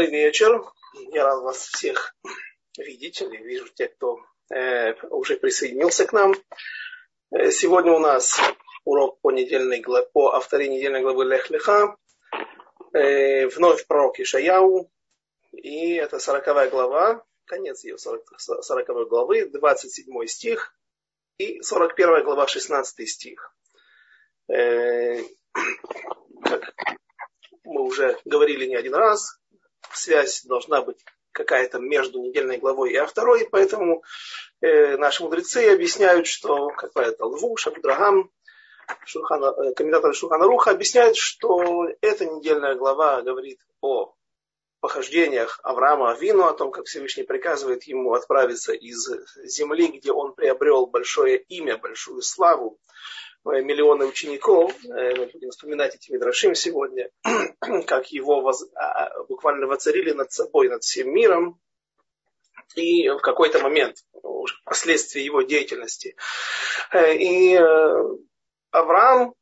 Добрый вечер. Я рад вас всех видеть. Я вижу тех, кто э, уже присоединился к нам. Э, сегодня у нас урок по, недельной, по авторе недельной главы Лех Леха. Э, вновь пророк Ишаяу. И это 40 глава, конец ее 40, 40 главы, 27 стих и 41 глава, 16 стих. Э, как мы уже говорили не один раз, связь должна быть какая-то между недельной главой и авторой, поэтому э, наши мудрецы объясняют, что какая-то лву, шабдрагам, Шурхана, э, комментаторы Шурхана Руха объясняют, что эта недельная глава говорит о похождениях Авраама Авину, о том, как Всевышний приказывает ему отправиться из земли, где он приобрел большое имя, большую славу, миллионы учеников, э, мы будем вспоминать эти Мидрашим сегодня, как его воз, а, а, буквально воцарили над собой, над всем миром, и в какой-то момент, уже последствия его деятельности. Э, и Авраам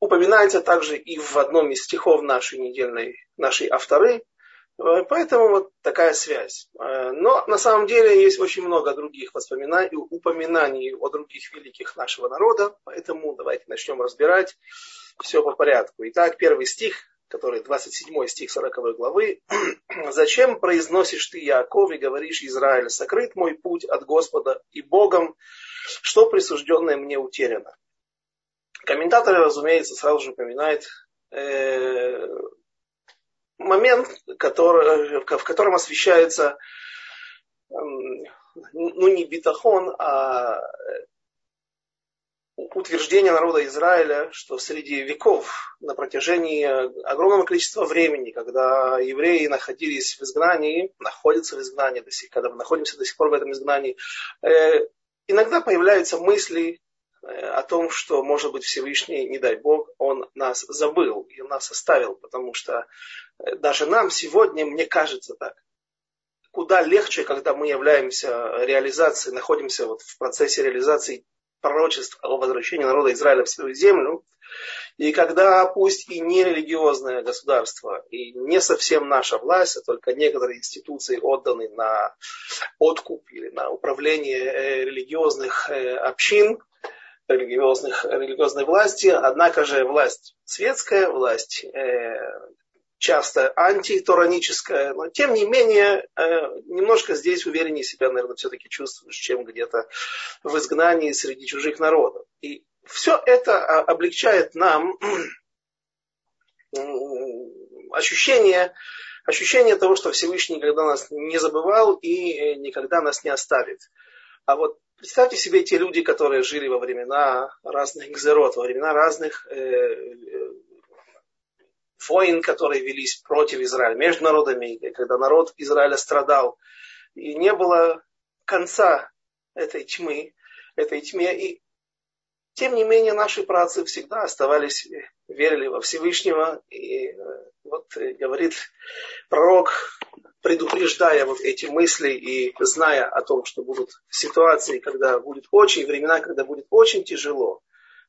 упоминается также и в одном из стихов нашей недельной, нашей авторы, Э, поэтому вот такая связь. Э, но на самом деле есть очень много других воспоминаний, упоминаний о других великих нашего народа, поэтому давайте начнем разбирать все по порядку. Итак, первый стих, который 27 стих 40 главы. «Зачем произносишь ты, Яаков, и говоришь, Израиль, сокрыт мой путь от Господа и Богом, что присужденное мне утеряно?» Комментаторы, разумеется, сразу же упоминают э, момент, который, в котором освещается ну не битахон, а утверждение народа Израиля, что среди веков на протяжении огромного количества времени, когда евреи находились в изгнании, находятся в изгнании, до сих, когда мы находимся до сих пор в этом изгнании, э, иногда появляются мысли Э, о том, что, может быть, Всевышний, не дай Бог, Он нас забыл и нас оставил, потому что э, даже нам сегодня, мне кажется так, куда легче, когда мы являемся реализацией, находимся вот в процессе реализации пророчеств о возвращении народа Израиля в свою землю, и когда пусть и не религиозное государство, и не совсем наша власть, а только некоторые институции отданы на откуп или на управление э, религиозных общин, религиозных, религиозной власти, однако же власть светская, власть э, часто антитораническая, но тем не менее э, немножко здесь увереннее себя, наверное, все-таки чувствуешь, чем где-то в изгнании среди чужих народов. И все это а, облегчает нам ощущение, ощущение того, что Всевышний никогда нас не забывал и э, никогда нас не оставит. А вот Представьте себе те люди, которые жили во времена разных гзерот, во времена разных э, э, войн, которые велись против Израиля, между народами, когда народ Израиля страдал. И не было конца этой тьмы, этой тьме. И тем не менее наши працы всегда оставались, верили во Всевышнего. И э, вот э, говорит пророк предупреждая вот эти мысли и зная о том, что будут ситуации, когда будет очень, времена, когда будет очень тяжело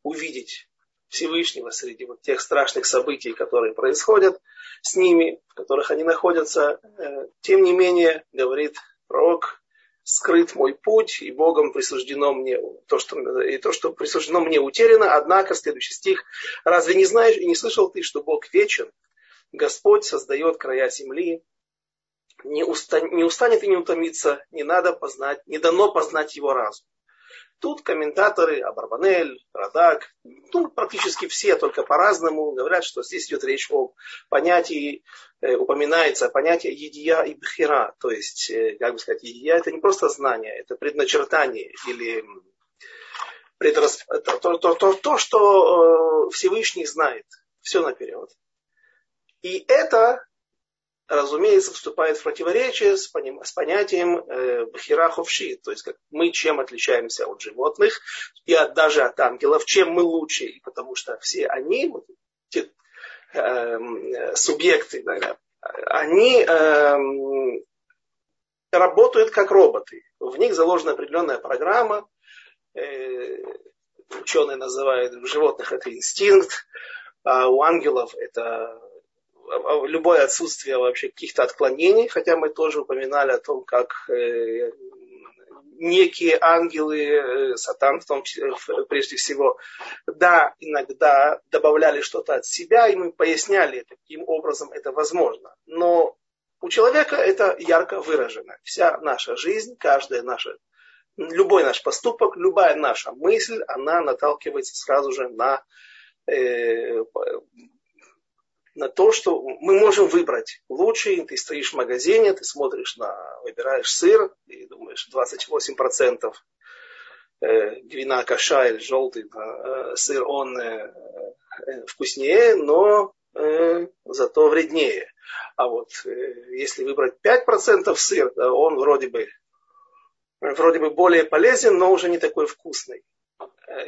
увидеть Всевышнего среди вот тех страшных событий, которые происходят с ними, в которых они находятся. Э, тем не менее, говорит пророк, скрыт мой путь, и Богом присуждено мне то, что, и то, что присуждено мне утеряно. Однако, следующий стих, разве не знаешь и не слышал ты, что Бог вечен? Господь создает края земли, не, уста, не устанет и не утомится, не надо познать, не дано познать его разум. Тут комментаторы Абарбанель, Радак, ну, практически все, только по-разному, говорят, что здесь идет речь о понятии, э, упоминается понятие едия и бхира. То есть, э, как бы сказать, едия это не просто знание, это предначертание или предрас... то, то, то, то, что э, Всевышний знает. Все наперед. И это разумеется, вступает в противоречие с, поним, с понятием э, бхираховши, то есть как мы чем отличаемся от животных и от, даже от ангелов, чем мы лучше, и потому что все они, те, э, субъекты, да, они э, работают как роботы. В них заложена определенная программа, э, ученые называют в животных это инстинкт, а у ангелов это любое отсутствие вообще каких-то отклонений, хотя мы тоже упоминали о том, как э, некие ангелы, э, сатан в том числе, прежде всего, да, иногда добавляли что-то от себя, и мы поясняли, каким образом это возможно. Но у человека это ярко выражено. Вся наша жизнь, каждая наша, любой наш поступок, любая наша мысль, она наталкивается сразу же на э, на то, что мы можем выбрать лучший. Ты стоишь в магазине, ты смотришь на, выбираешь сыр, и думаешь, 28% э, гвина каша или желтый э, сыр, он э, вкуснее, но зато вреднее. А вот если выбрать 5% сыр, он вроде бы, вроде бы более полезен, но уже не такой вкусный.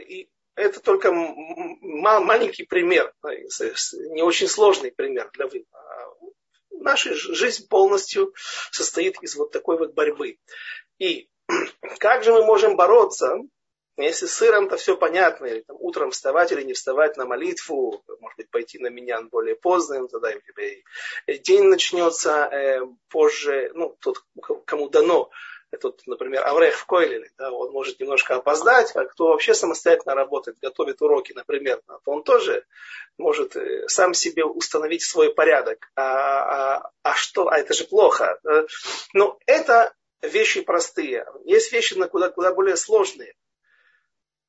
И это только маленький пример, не очень сложный пример для выбора. Наша жизнь полностью состоит из вот такой вот борьбы. И как же мы можем бороться, если с сыром-то все понятно, или там, утром вставать или не вставать на молитву, может быть, пойти на меня более поздно, тогда и день начнется э, позже, ну, тот, кому дано тут, например, Аврех в Койлеле, да, он может немножко опоздать, а кто вообще самостоятельно работает, готовит уроки, например, то он тоже может э, сам себе установить свой порядок. А, а, а что? А это же плохо. Э, но это вещи простые. Есть вещи куда, куда более сложные.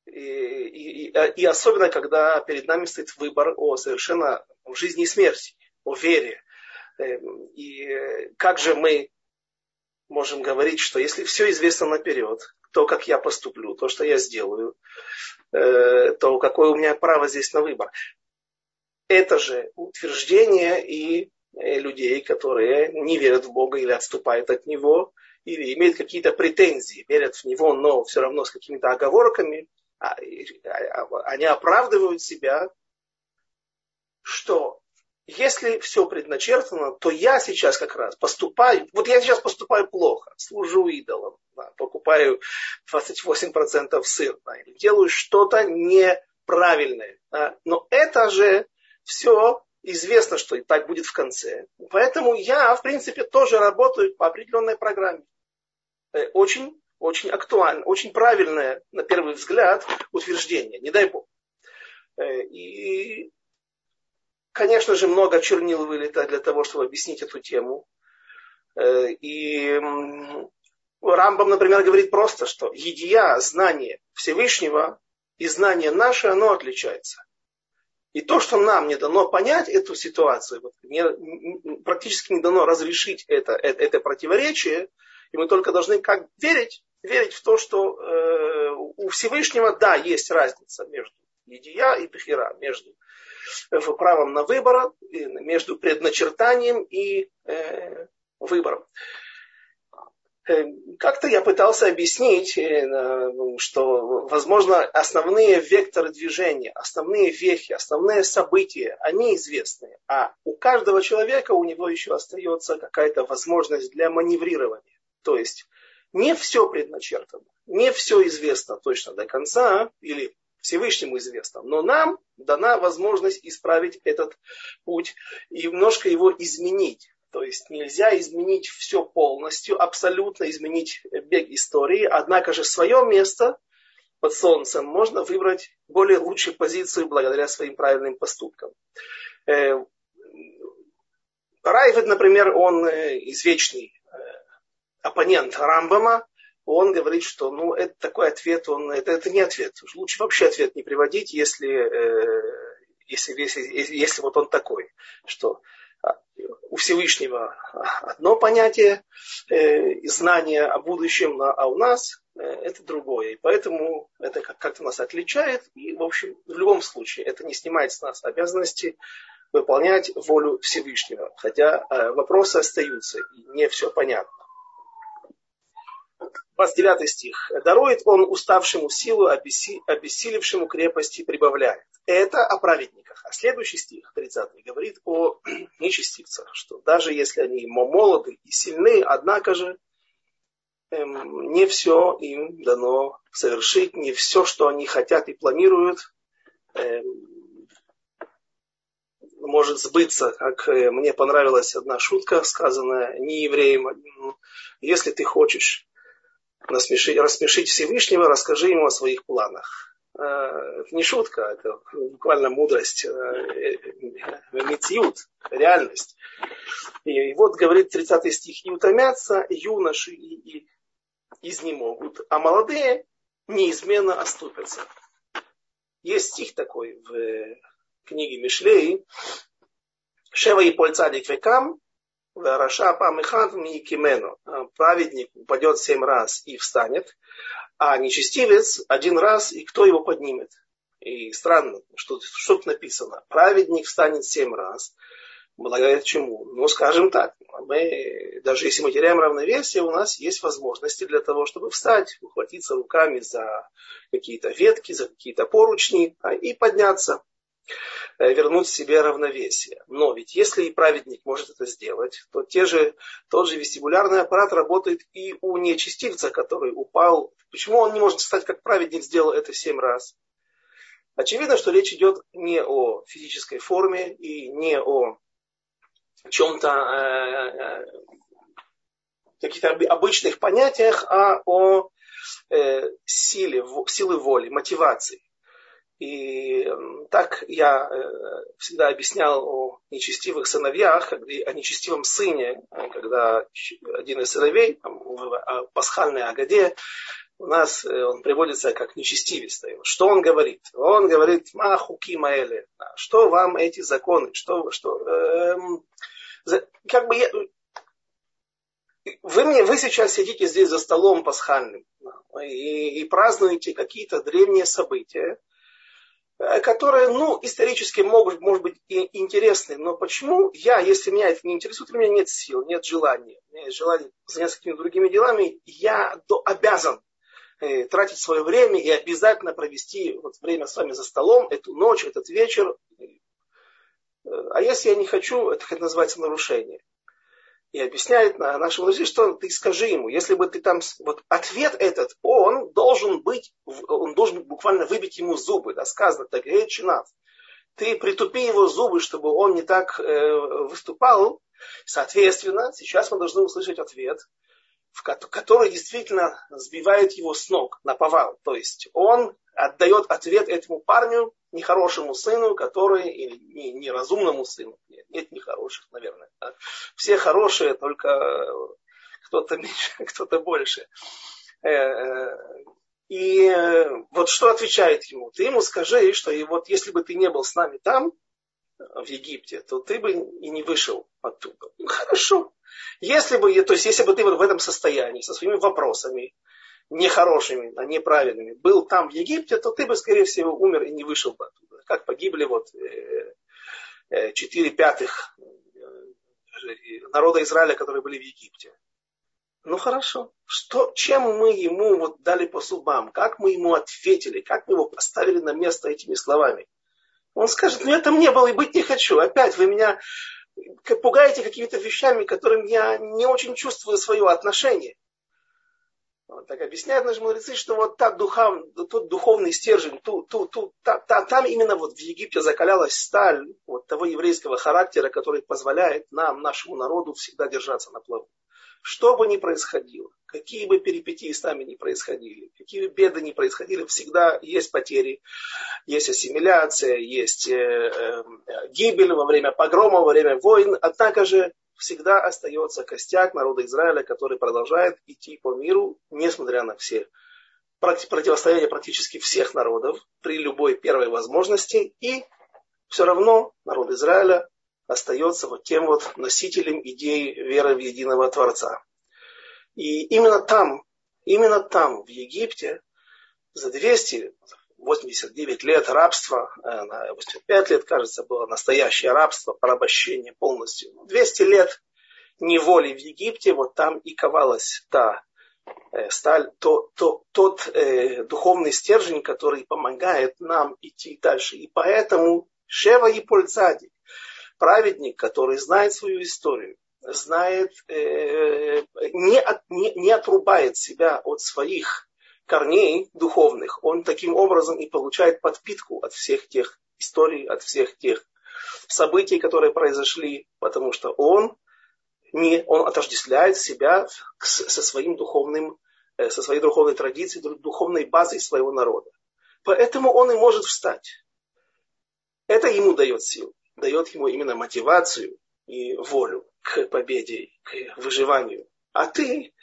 И, и, и особенно, когда перед нами стоит выбор о совершенно жизни и смерти, о вере. Эм, и как же мы можем говорить, что если все известно наперед, то, как я поступлю, то, что я сделаю, э, то какое у меня право здесь на выбор. Это же утверждение и э, людей, которые не верят в Бога или отступают от Него, или имеют какие-то претензии, верят в Него, но все равно с какими-то оговорками, а, а, они оправдывают себя, что если все предначертано, то я сейчас как раз поступаю, вот я сейчас поступаю плохо, служу идолам, да, покупаю 28% сыр, да, делаю что-то неправильное. Да, но это же все известно, что и так будет в конце. Поэтому я, в принципе, тоже работаю по определенной программе. Э, очень, очень актуально, очень правильное, на первый взгляд, утверждение, не дай бог. Э, и Конечно же, много чернил вылета для того, чтобы объяснить эту тему. Э, и Рамбам, например, говорит просто, что едия, знание Всевышнего и знание наше, оно отличается. И то, что нам не дано понять эту ситуацию, вот, не, практически не дано разрешить это, это, это противоречие, и мы только должны как верить, верить в то, что э, у Всевышнего, да, есть разница между едия и пехера, между в правом на выбор между предначертанием и э, выбором. Э, как-то я пытался объяснить, э, что, возможно, основные векторы движения, основные вехи, основные события, они известны. А у каждого человека у него еще остается какая-то возможность для маневрирования. То есть не все предначертано, не все известно точно до конца, или Всевышнему известно. Но нам дана возможность исправить этот путь и немножко его изменить. То есть нельзя изменить все полностью, абсолютно изменить бег истории, однако же свое место под солнцем можно выбрать более лучшую позицию благодаря своим правильным поступкам. Э, Райвед, например, он э, извечный э, оппонент Рамбама, он говорит, что ну, это такой ответ, он, это, это не ответ. Лучше вообще ответ не приводить, если, э, если, если, если вот он такой, что а, у Всевышнего одно понятие, э, знание о будущем, а у нас э, это другое. И поэтому это как-то нас отличает. И, в общем, в любом случае, это не снимает с нас обязанности выполнять волю Всевышнего. Хотя э, вопросы остаются, и не все понятно. 29 стих. «Дарует он уставшему силу, обессилившему крепости прибавляет». Это о праведниках. А следующий стих, 30 говорит о нечестивцах, что даже если они молоды и сильны, однако же эм, не все им дано совершить, не все, что они хотят и планируют, эм, может сбыться, как э, мне понравилась одна шутка, сказанная не евреем. Если ты хочешь рассмешить, рассмешить Всевышнего, расскажи ему о своих планах. Э, это не шутка, это буквально мудрость, э, метьют, реальность. И вот говорит 30 стих, и утомятся юноши и, и изнемогут, а молодые неизменно оступятся. Есть стих такой в книге Мишлей, Шева и польцадик векам, Раша памихат кимену. Праведник упадет семь раз и встанет, а нечестивец один раз, и кто его поднимет? И странно, что, что тут написано. Праведник встанет семь раз. Благодаря чему? Ну, скажем так, мы, даже если мы теряем равновесие, у нас есть возможности для того, чтобы встать, ухватиться руками за какие-то ветки, за какие-то поручни а, и подняться. Э, вернуть себе равновесие. Но ведь если и праведник может это сделать, то те же, тот же вестибулярный аппарат работает и у нечестивца, который упал. Почему он не может стать как праведник, сделал это семь раз? Очевидно, что речь идет не о физической форме и не о чем-то э, э, каких-то обычных понятиях, а о э, силе, силы воли, мотивации. И так я э, всегда объяснял о нечестивых сыновьях, о нечестивом сыне, когда один из сыновей в пасхальной Агаде у нас э, он приводится как нечестивец. Что он говорит? Он говорит, махуки маэле. Что вам эти законы? Что, что, эм, как бы я, вы, мне, вы сейчас сидите здесь за столом пасхальным и, и празднуете какие-то древние события, Э, которые, ну, исторически могут, может быть, и интересны, но почему я, если меня это не интересует, у меня нет сил, нет желания, у меня есть желание заняться какими-то другими делами, я обязан э, тратить свое время и обязательно провести вот время с вами за столом, эту ночь, этот вечер. Э, а если я не хочу, это, это называется нарушение и объясняет нашему друзья, что ты скажи ему, если бы ты там, вот ответ этот, он должен быть, он должен буквально выбить ему зубы, да, сказано, так чинав. Ты притупи его зубы, чтобы он не так э, выступал. Соответственно, сейчас мы должны услышать ответ, в который действительно сбивает его с ног на повал. То есть он отдает ответ этому парню, нехорошему сыну, который, или не, неразумному сыну, нет, нет нехороших, наверное. Да? Все хорошие, только кто-то меньше, кто-то больше. Э, э, и вот что отвечает ему? Ты ему скажи, что и вот если бы ты не был с нами там, в Египте, то ты бы и не вышел оттуда. Ну, хорошо. Если бы, то есть, если бы ты вот в этом состоянии, со своими вопросами, нехорошими, а неправильными, был там в Египте, то ты бы, скорее всего, умер и не вышел бы оттуда. Как погибли вот э, э, четыре пятых э, народа Израиля, которые были в Египте. Ну хорошо. Что, чем мы ему вот дали по зубам? Как мы ему ответили? Как мы его поставили на место этими словами? Он скажет, ну я там не был и быть не хочу. Опять вы меня пугаете какими-то вещами, к которым я не очень чувствую свое отношение. Вот так объясняют наши мудрецы, что вот та духа, тот духовный стержень, ту, ту, ту, та, та, там именно вот в Египте закалялась сталь вот того еврейского характера, который позволяет нам, нашему народу, всегда держаться на плаву. Что бы ни происходило, какие бы перипетии с нами ни происходили, какие бы беды ни происходили, всегда есть потери, есть ассимиляция, есть э, э, гибель во время погрома, во время войн. Однако же всегда остается костяк народа Израиля, который продолжает идти по миру, несмотря на все противостояние практически всех народов при любой первой возможности. И все равно народ Израиля остается вот тем вот носителем идеи веры в единого Творца. И именно там, именно там, в Египте, за 289 лет рабства, 85 э, лет, кажется, было настоящее рабство, порабощение полностью. 200 лет неволи в Египте, вот там и ковалась та э, сталь, то, то, тот э, духовный стержень, который помогает нам идти дальше. И поэтому Шева и Польцади, праведник, который знает свою историю, знает, э, не, от, не, не отрубает себя от своих корней духовных, он таким образом и получает подпитку от всех тех историй, от всех тех событий, которые произошли, потому что он, не, он отождествляет себя со своим духовным, э, со своей духовной традицией, духовной базой своего народа. Поэтому он и может встать. Это ему дает силу, дает ему именно мотивацию и волю к победе, к выживанию. А ты,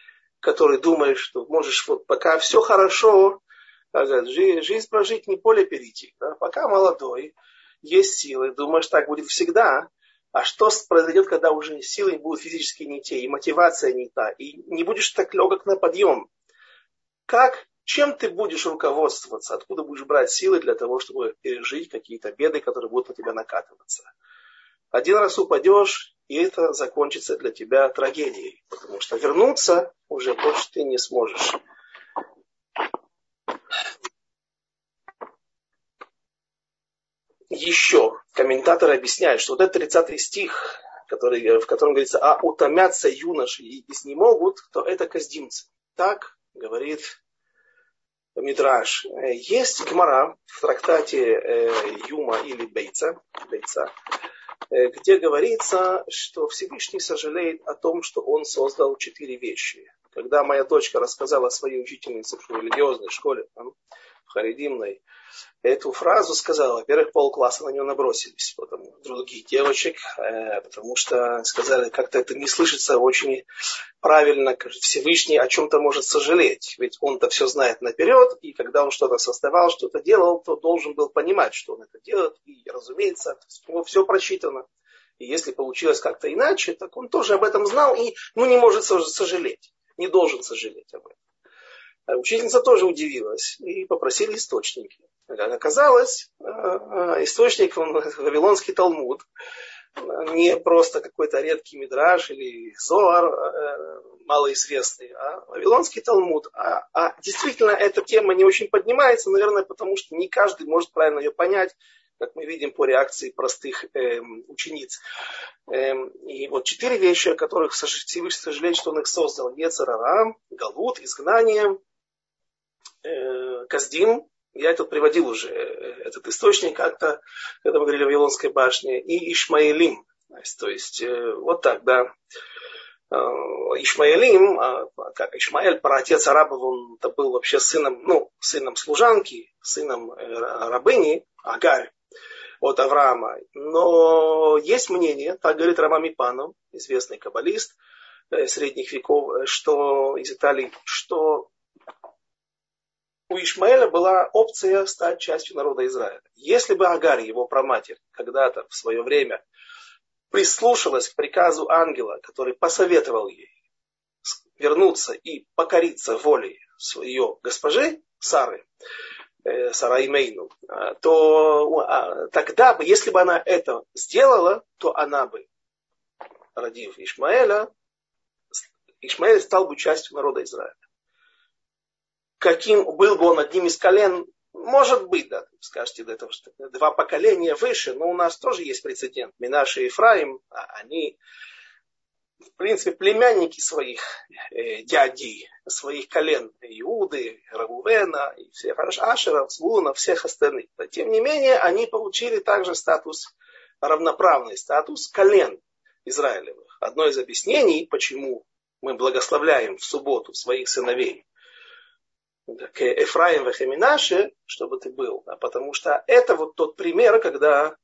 который думаешь, что можешь вот пока все хорошо, жизнь прожить, не поле перейти. Да? Пока молодой, есть силы, думаешь, так будет всегда. А что произойдет, когда уже силы будут физически не те, и мотивация не та, и не будешь так легок на подъем? Как, чем ты будешь руководствоваться, откуда будешь брать силы для того, чтобы пережить какие-то беды, которые будут на тебя накатываться? Один раз упадешь, и это закончится для тебя трагедией, потому что вернуться уже больше ты не сможешь. еще комментаторы объясняют, что вот этот 30 стих, который, в котором говорится, а утомятся юноши и не могут, то это каздимцы. Так говорит Мидраш. Есть Гмара в трактате э, Юма или Бейца, Бейца где говорится, что Всевышний сожалеет о том, что он создал четыре вещи. Когда моя дочка рассказала своей учительнице в религиозной школе, там, в Харидимной, эту фразу сказала, во-первых, полкласса на нее набросились, потому других девочек, э, потому что сказали, как-то это не слышится очень правильно, Всевышний о чем-то может сожалеть, ведь он-то все знает наперед, и когда он что-то создавал, что-то делал, то должен был понимать, что он это делает, и, разумеется, него все просчитано. И если получилось как-то иначе, так он тоже об этом знал и ну, не может сожалеть, не должен сожалеть об этом. А учительница тоже удивилась и попросили источники. Оказалось, э, э, источник, он Вавилонский Талмуд, не просто какой-то редкий мидраж или зоар э, малоизвестный, а Вавилонский Талмуд. А, а действительно эта тема не очень поднимается, наверное, потому что не каждый может правильно ее понять, как мы видим по реакции простых эм, учениц. Эм, и вот четыре вещи, о которых Всевышний сожалеет, что он их создал. Ецарара, Галут, изгнание, э, Каздим, я тут приводил уже э, этот источник как-то, когда мы говорили о Вавилонской башне, и Ишмаэлим. То есть, э, вот так, да. Э, Ишмаэлим, а, как Ишмаэль, праотец арабов, он был вообще сыном, ну, сыном служанки, сыном рабыни, Агарь от Авраама. Но есть мнение, так говорит Рамами Пану, известный каббалист средних веков, что из Италии, что у Ишмаэля была опция стать частью народа Израиля. Если бы Агарь, его проматерь, когда-то в свое время прислушалась к приказу ангела, который посоветовал ей вернуться и покориться воле своей госпожи Сары, э, Сара Имейну, а, то а, тогда бы, если бы она это сделала, то она бы, родив Ишмаэля, Ишмаэль стал бы частью народа Израиля каким был бы он одним из колен, может быть, да, скажете, этого, что два поколения выше, но у нас тоже есть прецедент. Минаши и Ефраим, а они, в принципе, племянники своих э, дядей, своих колен, Иуды, Рагувена, и всех Ашеров, Звуна, всех остальных. Но, тем не менее, они получили также статус, равноправный статус колен Израилевых. Одно из объяснений, почему мы благословляем в субботу своих сыновей, к Эфраим Вехеминаше, чтобы ты был. Да, потому что это вот тот пример, когда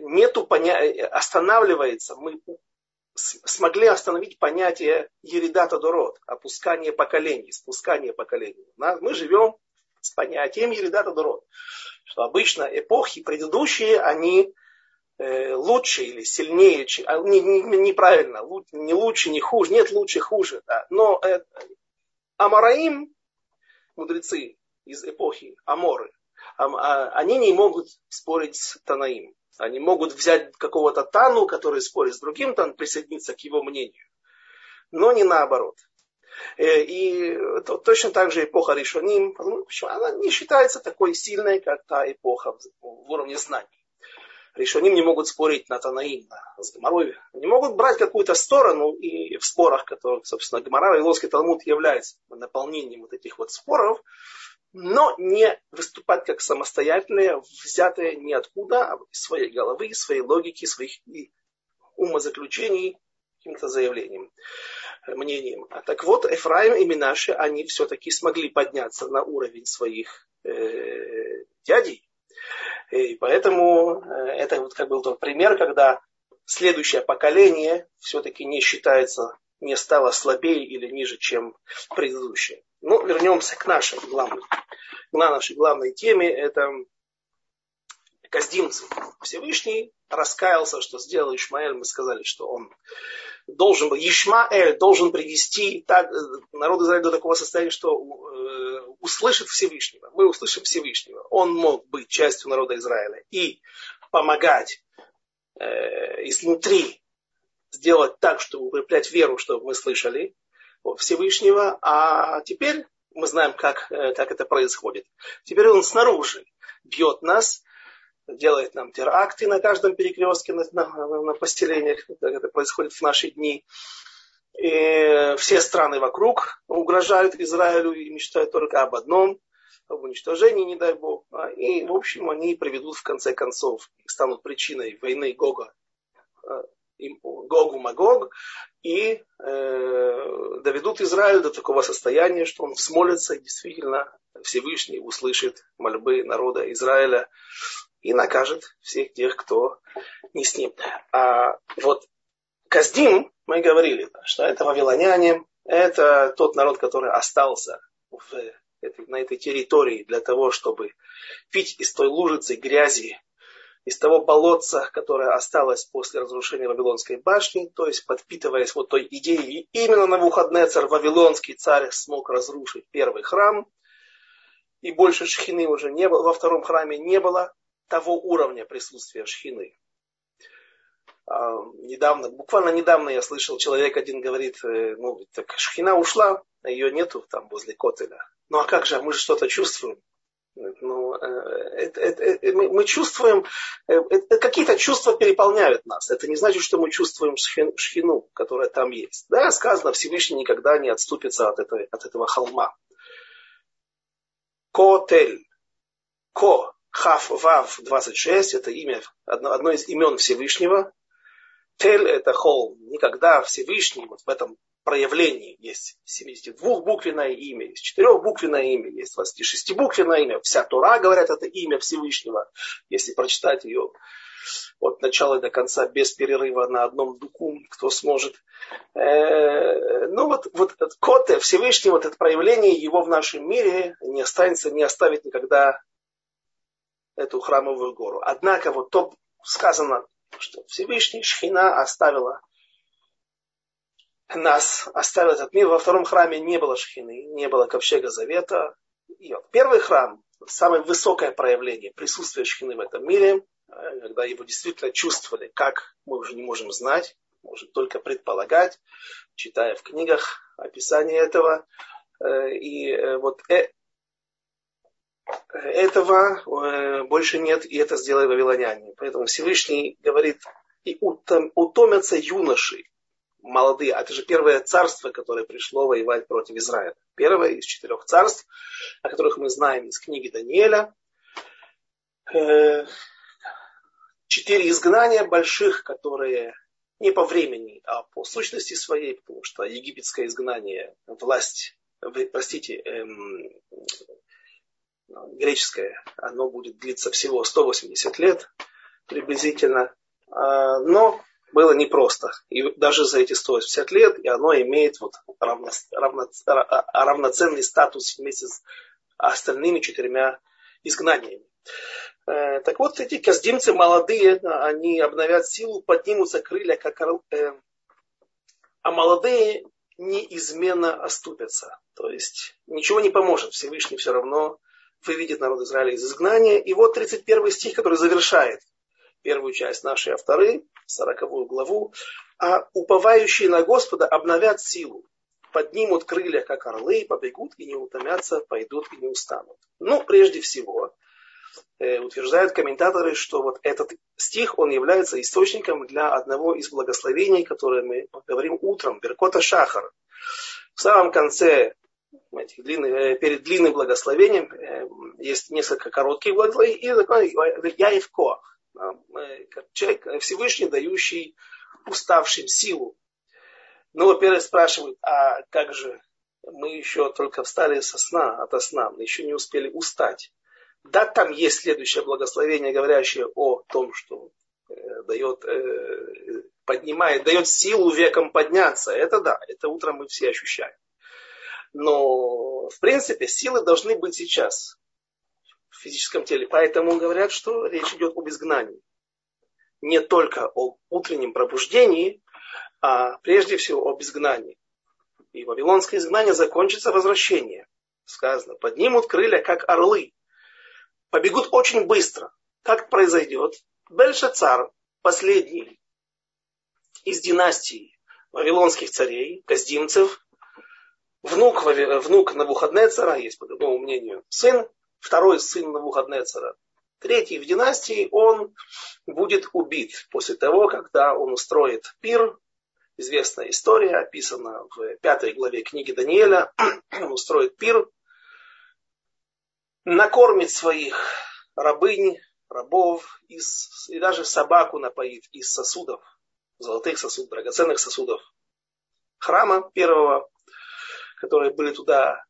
нету поня... останавливается, мы смогли остановить понятие Еридата Дород, опускание поколений, спускание поколений. Мы живем с понятием Еридата Дород, что обычно эпохи предыдущие, они э, лучше или сильнее, а, не, не, неправильно, не лучше, не хуже, нет лучше, хуже, да, но э, Амараим, мудрецы из эпохи Аморы, они не могут спорить с Танаим. Они могут взять какого-то Тану, который спорит с другим Тан, присоединиться к его мнению. Но не наоборот. Э, и точно так же эпоха Ришоним, она не считается такой сильной, как та эпоха в уровне знаний. Решоним не могут спорить на Танаим, с Гамарой. Не могут брать какую-то сторону и в спорах, которых, собственно, Гамара и Вавилонский Талмуд является наполнением вот этих вот споров, но не выступать как самостоятельные, взятые ниоткуда, а из своей головы, из своей логики, своих умозаключений, каким-то заявлением, мнением. А так вот, Эфраим и Минаши, они все-таки смогли подняться на уровень своих э, дядей. И поэтому э, это вот как был тот пример, когда следующее поколение все-таки не считается, не стало слабее или ниже, чем предыдущее. Но ну, вернемся к нашей главной, нашей главной теме. Это каздимцы. Всевышний раскаялся, что сделал Ишмаэль. Мы сказали, что он должен был, Ишмаэль должен привести так, народ Израиля до такого состояния, что э, услышит Всевышнего. Мы услышим Всевышнего. Он мог быть частью народа Израиля и помогать э, изнутри сделать так, чтобы укреплять веру, чтобы мы слышали Всевышнего, а теперь мы знаем, как, э, как это происходит. Теперь он снаружи бьет нас, делает нам теракты на каждом перекрестке, на, на, на поселениях, как это происходит в наши дни. И все страны вокруг угрожают Израилю и мечтают только об одном, об уничтожении, не дай бог. А, и, в общем, они приведут в конце концов, станут причиной войны Гога а, Гогу Магог, и э, доведут Израиль до такого состояния, что он взмолится, и действительно Всевышний услышит мольбы народа Израиля и накажет всех тех, кто не с ним. А вот Каздим, мы говорили, что это вавилоняне, это тот народ, который остался в этой, на этой территории для того, чтобы пить из той лужицы грязи, из того болотца, которое осталось после разрушения Вавилонской башни, то есть подпитываясь вот той идеей, именно на выходные царь Вавилонский царь смог разрушить первый храм, и больше шхины уже не было, во втором храме не было того уровня присутствия шхины. А, недавно, буквально недавно я слышал, человек один говорит, э, ну, так шхина ушла, а ее нету там возле котеля. Ну а как же, мы же что-то чувствуем. Ну, э, это, это, это, мы, мы чувствуем, э, это, какие-то чувства переполняют нас. Это не значит, что мы чувствуем шхину, которая там есть. Да, сказано, Всевышний никогда не отступится от, этой, от этого холма. Котель. Ко. Хав Вав 26. Это имя, одно, одно из имен Всевышнего. Тель это холм. Никогда Всевышний вот в этом проявлений. Есть 72-буквенное имя, есть 4-буквенное имя, есть 26-буквенное имя. Вся Тура, говорят, это имя Всевышнего. Если прочитать ее от начала до конца без перерыва на одном духу, кто сможет. Э, ну вот, вот Коте, Всевышний, вот это проявление его в нашем мире не останется, не оставит никогда эту храмовую гору. Однако вот то сказано, что Всевышний Шхина оставила нас оставил этот мир. Во втором храме не было шхины, не было ковчега завета. И вот первый храм, самое высокое проявление присутствия шхины в этом мире, э, когда его действительно чувствовали, как мы уже не можем знать, можем только предполагать, читая в книгах описание этого. Э, и э, вот этого больше нет, и это сделали вавилоняне. Поэтому Всевышний говорит, и утомятся юноши, молодые. А это же первое царство, которое пришло воевать против Израиля. Первое из четырех царств, о которых мы знаем из книги Даниэля. Э, четыре изгнания больших, которые не по времени, а по сущности своей, потому что египетское изгнание, власть, простите, эм, греческое, оно будет длиться всего 180 лет приблизительно. А, но было непросто. И даже за эти 160 лет, и оно имеет вот равно, равно, равноценный статус вместе с остальными четырьмя изгнаниями. Э, так вот, эти каздимцы молодые, они обновят силу, поднимутся крылья, как э, а молодые неизменно оступятся. То есть ничего не поможет. Всевышний все равно выведет народ Израиля из изгнания. И вот 31 стих, который завершает первую часть нашей авторы, сороковую главу, а уповающие на Господа обновят силу, поднимут крылья, как орлы, побегут и не утомятся, пойдут и не устанут. Ну, прежде всего, э, утверждают комментаторы, что вот этот стих, он является источником для одного из благословений, которые мы говорим утром, Беркота Шахар. В самом конце э, перед длинным благословением э, есть несколько коротких благословений и закон Яев Коах. Человек Всевышний, дающий уставшим силу. Ну, во-первых, спрашивают, а как же мы еще только встали со сна, от сна, мы еще не успели устать. Да, там есть следующее благословение, говорящее о том, что э, дает, э, поднимает, дает силу веком подняться. Это да, это утром мы все ощущаем. Но, в принципе, силы должны быть сейчас в физическом теле. Поэтому говорят, что речь идет об изгнании. Не только о утреннем пробуждении, а прежде всего об изгнании. И вавилонское изгнание закончится возвращение. Сказано, поднимут крылья, как орлы. Побегут очень быстро. Как произойдет? Бельшацар, последний из династии вавилонских царей, каздимцев, внук, внук Навуходнецера, есть по другому мнению, сын, второй сын Навуходнецера, третий в династии, он будет убит после того, когда он устроит пир, известная история, описана в пятой главе книги Даниэля, он устроит пир, накормит своих рабынь, рабов из, и даже собаку напоит из сосудов, золотых сосудов, драгоценных сосудов храма первого, которые были туда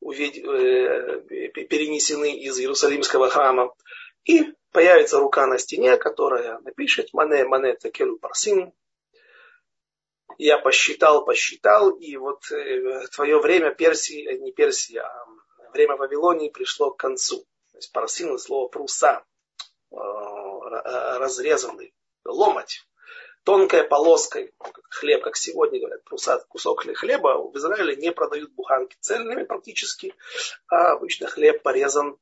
перенесены из Иерусалимского храма. И появится рука на стене, которая напишет «Мане, мане, текелу парсин». Я посчитал, посчитал, и вот э, твое время Персии, э, не Персии, а время Вавилонии пришло к концу. То есть парсин – слово пруса, разрезанный, ломать тонкой полоской, хлеб, как сегодня говорят, прусат, кусок хлеба, в Израиле не продают буханки цельными практически, а обычно хлеб порезан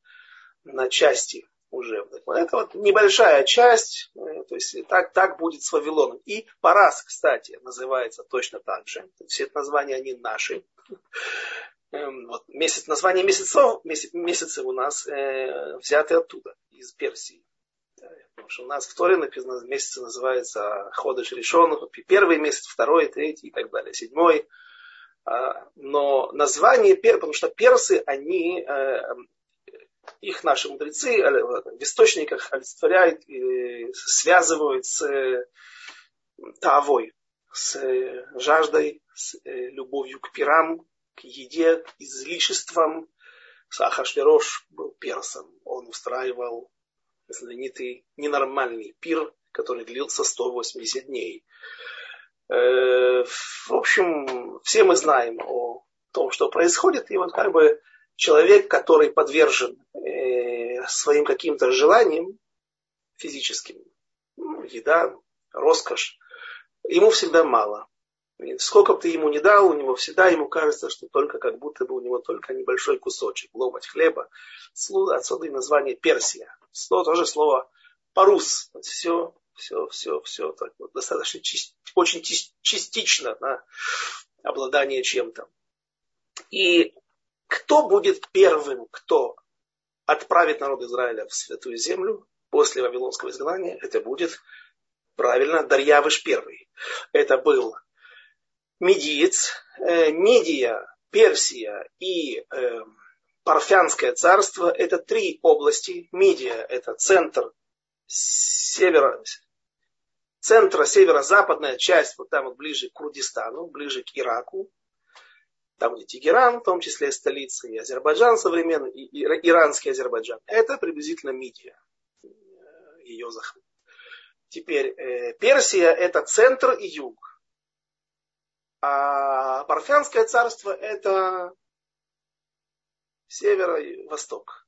на части уже. Это вот небольшая часть, э, то есть так, так будет с Вавилоном. И Парас, кстати, называется точно так же. Все это названия, они наши. Эм, вот месяц, название месяцев, месяцы у нас э, взяты оттуда, из Персии. Потому что у нас в Торе написано, месяцы называются Ходыш решен, первый месяц, второй, третий и так далее, седьмой. А, но название, потому что персы, они, э, их наши мудрецы в источниках олицетворяют, связывают с э, тавой, с жаждой, с э, любовью к пирам, к еде, излишествам. Сахашверош был персом. Он устраивал знаменитый ненормальный пир, который длился 180 дней. Э, в общем, все мы знаем о том, что происходит, и вот как бы человек, который подвержен э, своим каким-то желаниям физическим, ну, еда, роскошь, ему всегда мало. Сколько бы ты ему не дал, у него всегда ему кажется, что только как будто бы у него только небольшой кусочек, ломать хлеба. Отсюда и название Персия. Слово тоже слово парус. Все, все, все, все так вот, достаточно очень частично на обладание чем-то. И кто будет первым, кто отправит народ Израиля в Святую Землю после Вавилонского изгнания, это будет, правильно, Дарьявыш первый. Это был Медиец, э, Медия, Персия и э, Парфянское царство – это три области. Медия – это центр севера, центра северо-западная часть, вот там вот ближе к Курдистану, ближе к Ираку. Там где Тегеран, в том числе столица, и Азербайджан современный, и иранский Азербайджан. Это приблизительно Мидия, э, ее захват. Теперь Персия – это центр и юг. А Парфянское царство это север и восток,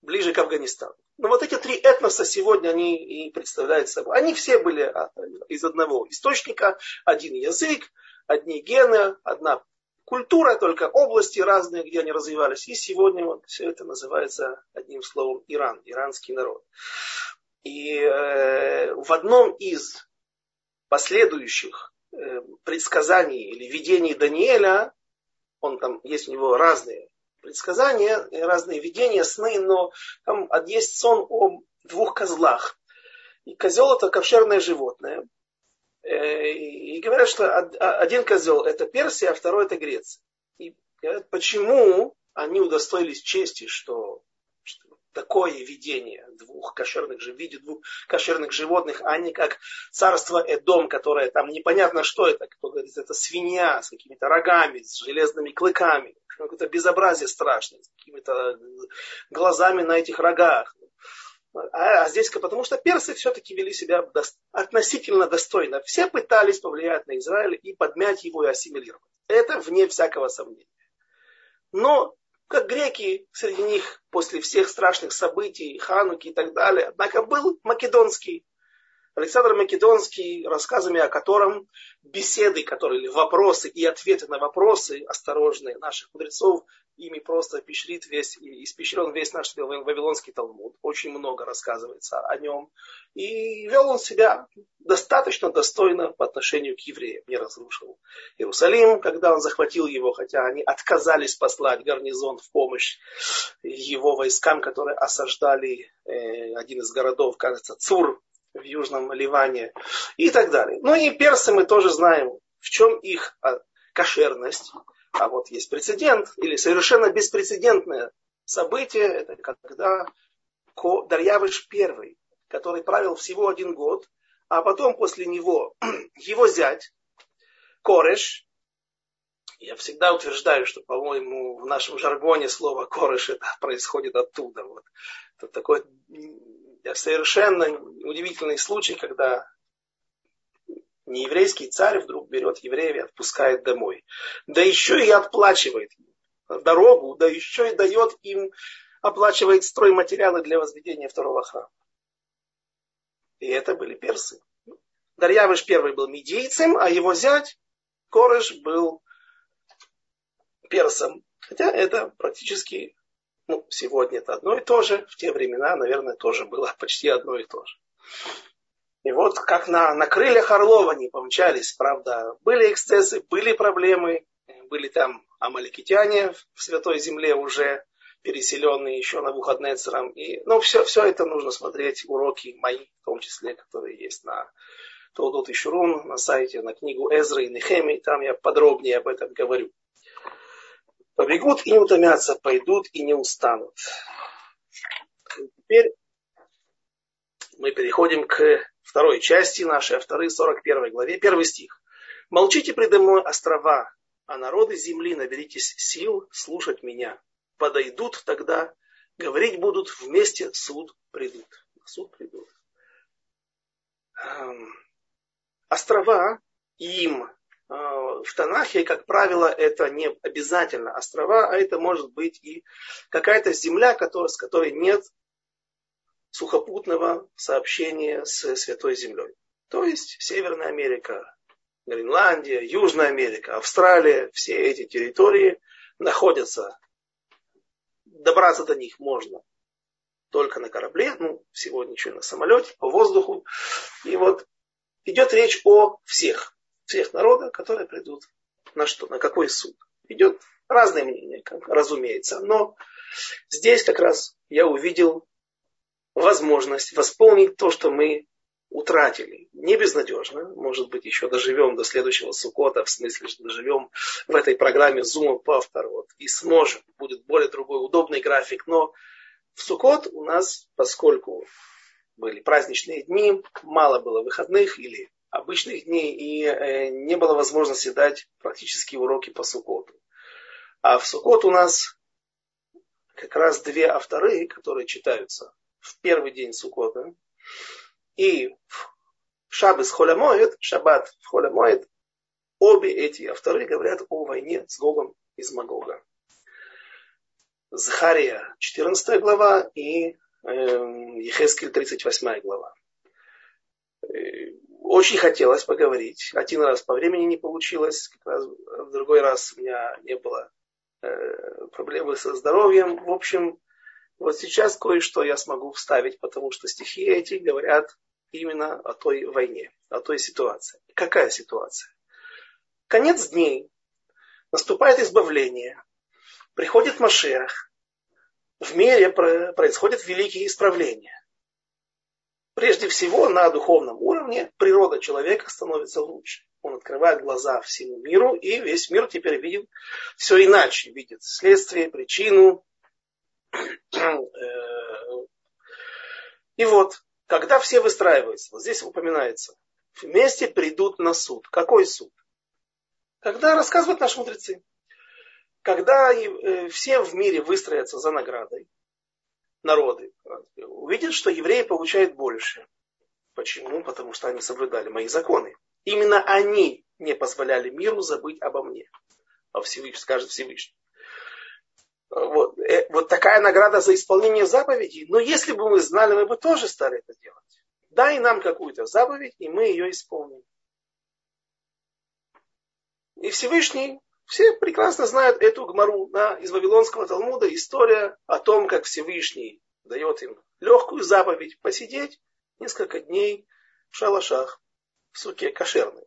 ближе к Афганистану. Но вот эти три этноса сегодня они и представляют собой. Они все были а, из одного источника, один язык, одни гены, одна культура, только области разные, где они развивались. И сегодня вот все это называется одним словом Иран, иранский народ. И э, в одном из последующих предсказаний или видений Даниэля, он там, есть у него разные предсказания, разные видения, сны, но там есть сон о двух козлах. И козел это ковшерное животное. Э, и говорят, что один козел это Персия, а второй это Греция. И Говорят, почему они удостоились чести, что, что такое видение двух кошерных, в виде двух кошерных животных, а не как царство Эдом, которое там непонятно что это, кто говорит, это свинья с какими-то рогами, с железными клыками, какое-то безобразие страшное, с какими-то глазами на этих рогах. А, а здесь, потому что персы все-таки вели себя относительно достойно. Все пытались повлиять на Израиль и подмять его и ассимилировать. Это вне всякого сомнения. Но, как греки, среди них после всех страшных событий, Хануки и так далее, однако был македонский. Александр Македонский, рассказами о котором беседы, которые, вопросы и ответы на вопросы осторожные наших мудрецов ими просто пещрит весь, испещрен весь наш Вавилонский Талмуд. Очень много рассказывается о нем. И вел он себя достаточно достойно по отношению к евреям. Не разрушил Иерусалим, когда он захватил его, хотя они отказались послать гарнизон в помощь его войскам, которые осаждали э, один из городов, кажется, Цур в Южном Ливане и так далее. Ну и персы мы тоже знаем, в чем их а, кошерность. А вот есть прецедент или совершенно беспрецедентное событие, это когда Дарьявыш I, который правил всего один год, а потом после него его зять, Кореш, я всегда утверждаю, что, по-моему, в нашем жаргоне слово кореш это происходит оттуда. Вот. Это такой совершенно удивительный случай, когда нееврейский царь вдруг берет евреев и отпускает домой. Да еще и отплачивает дорогу, да еще и дает им, оплачивает стройматериалы для возведения второго храма. И это были персы. Дарьявыш первый был медийцем, а его зять Корыш был персом. Хотя это практически, ну, сегодня это одно и то же, в те времена, наверное, тоже было почти одно и то же. И вот как на, на крыльях Орлова они помчались, правда, были эксцессы, были проблемы, были там амаликитяне в Святой Земле уже переселенные еще на Навуходнецером. И, ну, все, все это нужно смотреть, уроки мои, в том числе, которые есть на Толдот и Шурун, на сайте, на книгу Эзра и Нехеми, там я подробнее об этом говорю. Побегут и не утомятся, пойдут и не устанут. Теперь мы переходим к второй части нашей, а второй 41 главе, первый стих. «Молчите предо мной, острова, а народы земли, наберитесь сил слушать меня. Подойдут тогда, говорить будут, вместе суд придут». Суд придут. Эм, острова, им а, в Танахе, как правило, это не обязательно острова, а это может быть и какая-то земля, которая, с которой нет сухопутного сообщения с Святой Землей. То есть Северная Америка, Гренландия, Южная Америка, Австралия, все эти территории находятся, добраться до них можно только на корабле, ну, сегодня еще на самолете, по воздуху. И вот идет речь о всех, всех народах, которые придут на что, на какой суд. Идет разные мнения, разумеется, но здесь как раз я увидел возможность восполнить то, что мы утратили. Не безнадежно. Может быть, еще доживем до следующего Сукота, в смысле, что доживем в этой программе Zoom по вот, и сможем. Будет более другой удобный график. Но в Сукот у нас, поскольку были праздничные дни, мало было выходных или обычных дней, и э, не было возможности дать практические уроки по Сукоту. А в Сукот у нас как раз две авторы, которые читаются в первый день Суккота, и в Шаббат Холямоид, Шаббат в Холямоид, обе эти авторы говорят о войне с Гогом из Магога. Захария 14 глава и э, Ехескель 38 глава. Очень хотелось поговорить. Один раз по времени не получилось, как раз в другой раз у меня не было э, проблемы со здоровьем. В общем, вот сейчас кое-что я смогу вставить, потому что стихи эти говорят именно о той войне, о той ситуации. Какая ситуация? Конец дней, наступает избавление, приходит Машех, в мире происходят великие исправления. Прежде всего, на духовном уровне природа человека становится лучше. Он открывает глаза всему миру, и весь мир теперь видит все иначе. Видит следствие, причину. Э, и вот, когда все выстраиваются, вот здесь упоминается, вместе придут на суд. Какой суд? Когда рассказывают наши мудрецы. Когда э, все в мире выстроятся за наградой, народы, увидят, что евреи получают больше. Почему? Потому что они соблюдали мои законы. Именно они не позволяли миру забыть обо мне. А Всевышний, скажет Всевышний. Вот, э, вот такая награда за исполнение заповедей. Но если бы мы знали, мы бы тоже стали это делать. Дай нам какую-то заповедь, и мы ее исполним. И Всевышний, все прекрасно знают эту гмару да, из Вавилонского Талмуда, история о том, как Всевышний дает им легкую заповедь посидеть несколько дней в шалашах, в суке кошерной.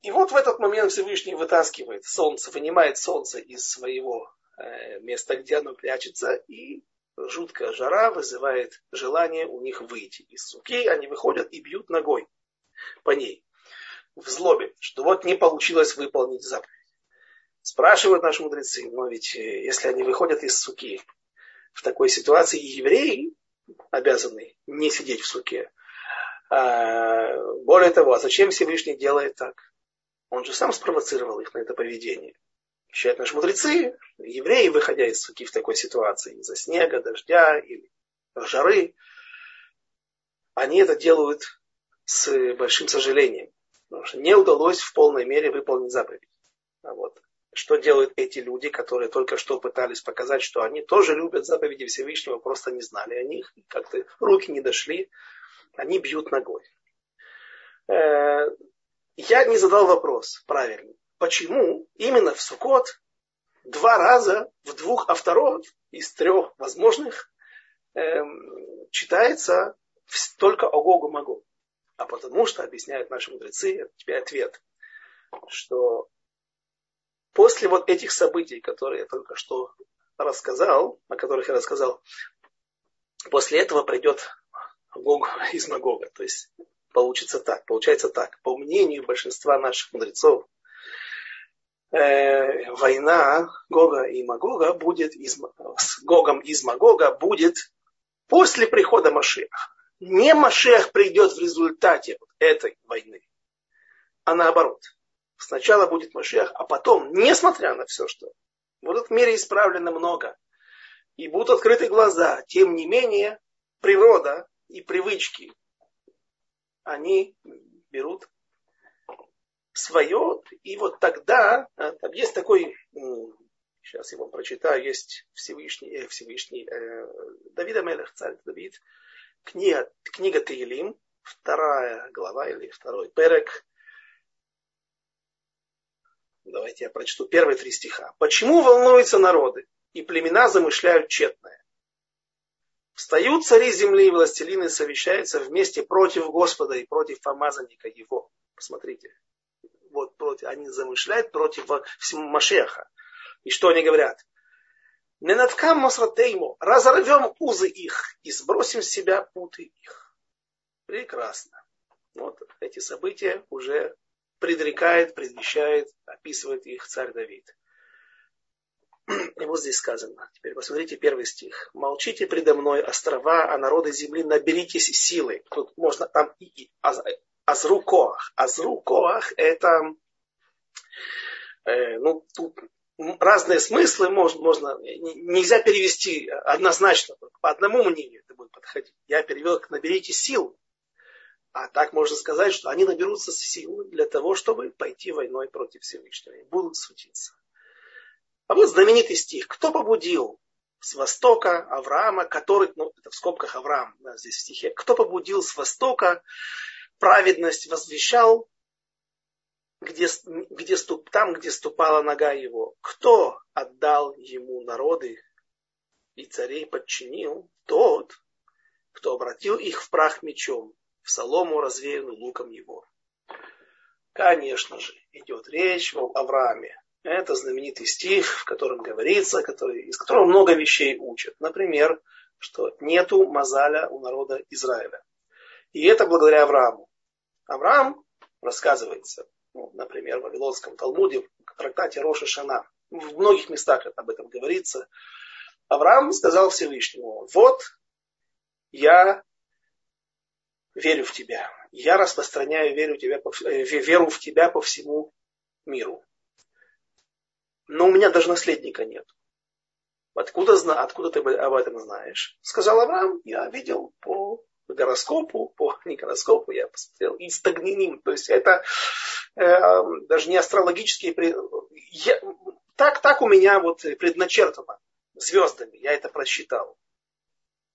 И вот в этот момент Всевышний вытаскивает солнце, вынимает солнце из своего э, места, где оно прячется, и жуткая жара вызывает желание у них выйти из суки. Они выходят и бьют ногой по ней в злобе, что вот не получилось выполнить заповедь. Спрашивают наши мудрецы, но ведь э, если они выходят из суки в такой ситуации, евреи обязаны не сидеть в суке. А, более того, а зачем Всевышний делает так? Он же сам спровоцировал их на это поведение. Считают наши мудрецы, евреи, выходя из суки в такой ситуации, из-за снега, дождя или жары, они это делают с большим сожалением. Потому что не удалось в полной мере выполнить заповедь. А вот. Что делают эти люди, которые только что пытались показать, что они тоже любят заповеди Всевышнего, просто не знали о них, как-то руки не дошли, они бьют ногой. Э, я не задал вопрос правильный почему именно в Сукот два раза в двух авторов из трех возможных эм, читается только о Гогу Магу. А потому что, объясняют наши мудрецы, тебе ответ, что после вот этих событий, которые я только что рассказал, о которых я рассказал, после этого придет Гог из Магога. То есть получится так, получается так. По мнению большинства наших мудрецов, э, война Гога и Магога будет из, с Гогом из Магога будет после прихода Машеха. Не Машех придет в результате этой войны, а наоборот. Сначала будет Машех, а потом, несмотря на все, что будут в мире исправлено много, и будут открыты глаза, тем не менее, природа и привычки, они берут свое, и вот тогда, а, там есть такой, сейчас я вам прочитаю, есть Всевышний, э, Всевышний э, Давида Мелех, царь Давид, книга, книга Таилим, вторая глава или второй перек, Давайте я прочту первые три стиха. Почему волнуются народы, и племена замышляют тщетное? Встают цари земли и властелины совещаются вместе против Господа и против помазанника его. Посмотрите, вот против, они замышляют против Машеха. И что они говорят? Не наткам масратейму, разорвем узы их и сбросим с себя путы их. Прекрасно. Вот эти события уже предрекает, предвещает, описывает их царь Давид. И вот здесь сказано. Теперь посмотрите первый стих. Молчите предо мной, острова, а народы земли, наберитесь силы. Тут можно там и, и Азру Коах. Азру Коах это, э, ну, тут разные смыслы можно, можно, нельзя перевести однозначно, по одному мнению это будет подходить. Я перевел как наберите сил. А так можно сказать, что они наберутся силы для того, чтобы пойти войной против Всевышнего и будут сутиться. А вот знаменитый стих. Кто побудил с востока Авраама, который, ну, это в скобках Авраам, да, здесь в стихе, кто побудил с востока праведность возвещал, где, где ступ, там, где ступала нога его. Кто отдал ему народы и царей подчинил? Тот, кто обратил их в прах мечом, в солому развеянную луком его. Конечно же, идет речь об Аврааме. Это знаменитый стих, в котором говорится, который, из которого много вещей учат. Например, что нету мазаля у народа Израиля. И это благодаря Аврааму. Авраам рассказывается, ну, например, в Вавилонском Талмуде, в трактате Роша Шана. В многих местах об этом говорится. Авраам сказал Всевышнему, вот я верю в тебя. Я распространяю веру, тебя, э, веру в тебя по всему миру. Но у меня даже наследника нет. Откуда, откуда ты об этом знаешь? Сказал Авраам, я видел по гороскопу, по не гороскопу, я посмотрел, и стагниним. То есть это э, даже не астрологические... Я, так, так у меня вот предначертано звездами. Я это просчитал.